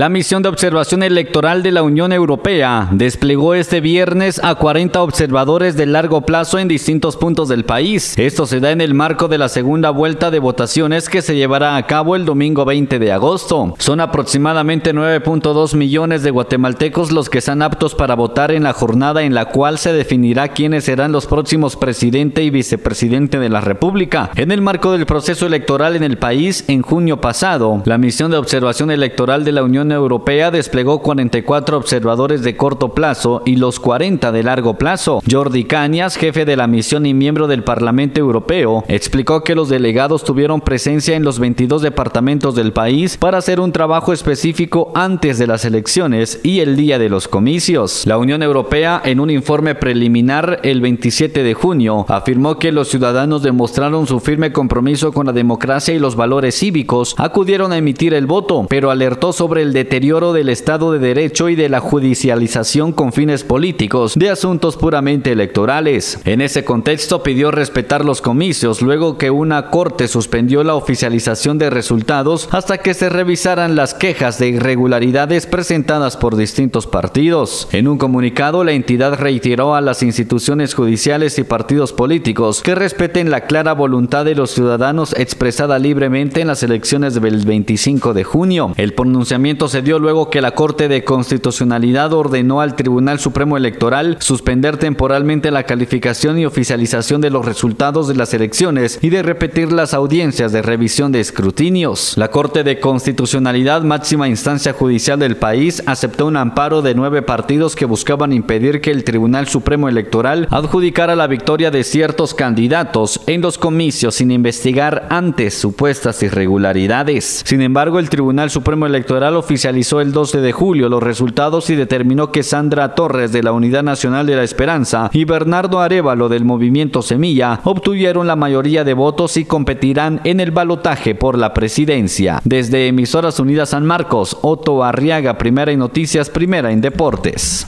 La misión de observación electoral de la Unión Europea desplegó este viernes a 40 observadores de largo plazo en distintos puntos del país. Esto se da en el marco de la segunda vuelta de votaciones que se llevará a cabo el domingo 20 de agosto. Son aproximadamente 9.2 millones de guatemaltecos los que están aptos para votar en la jornada en la cual se definirá quiénes serán los próximos presidente y vicepresidente de la República. En el marco del proceso electoral en el país, en junio pasado, la misión de observación electoral de la Unión Europea desplegó 44 observadores de corto plazo y los 40 de largo plazo. Jordi Cañas, jefe de la misión y miembro del Parlamento Europeo, explicó que los delegados tuvieron presencia en los 22 departamentos del país para hacer un trabajo específico antes de las elecciones y el día de los comicios. La Unión Europea, en un informe preliminar el 27 de junio, afirmó que los ciudadanos demostraron su firme compromiso con la democracia y los valores cívicos, acudieron a emitir el voto, pero alertó sobre el deterioro del Estado de Derecho y de la judicialización con fines políticos de asuntos puramente electorales. En ese contexto pidió respetar los comicios luego que una corte suspendió la oficialización de resultados hasta que se revisaran las quejas de irregularidades presentadas por distintos partidos. En un comunicado, la entidad reiteró a las instituciones judiciales y partidos políticos que respeten la clara voluntad de los ciudadanos expresada libremente en las elecciones del 25 de junio. El pronunciamiento se dio luego que la Corte de Constitucionalidad ordenó al Tribunal Supremo Electoral suspender temporalmente la calificación y oficialización de los resultados de las elecciones y de repetir las audiencias de revisión de escrutinios. La Corte de Constitucionalidad, máxima instancia judicial del país, aceptó un amparo de nueve partidos que buscaban impedir que el Tribunal Supremo Electoral adjudicara la victoria de ciertos candidatos en los comicios sin investigar antes supuestas irregularidades. Sin embargo, el Tribunal Supremo Electoral oficializó el 12 de julio los resultados y determinó que Sandra Torres de la Unidad Nacional de la Esperanza y Bernardo Arevalo del Movimiento Semilla obtuvieron la mayoría de votos y competirán en el balotaje por la presidencia. Desde Emisoras Unidas San Marcos, Otto Arriaga, Primera en Noticias, Primera en Deportes.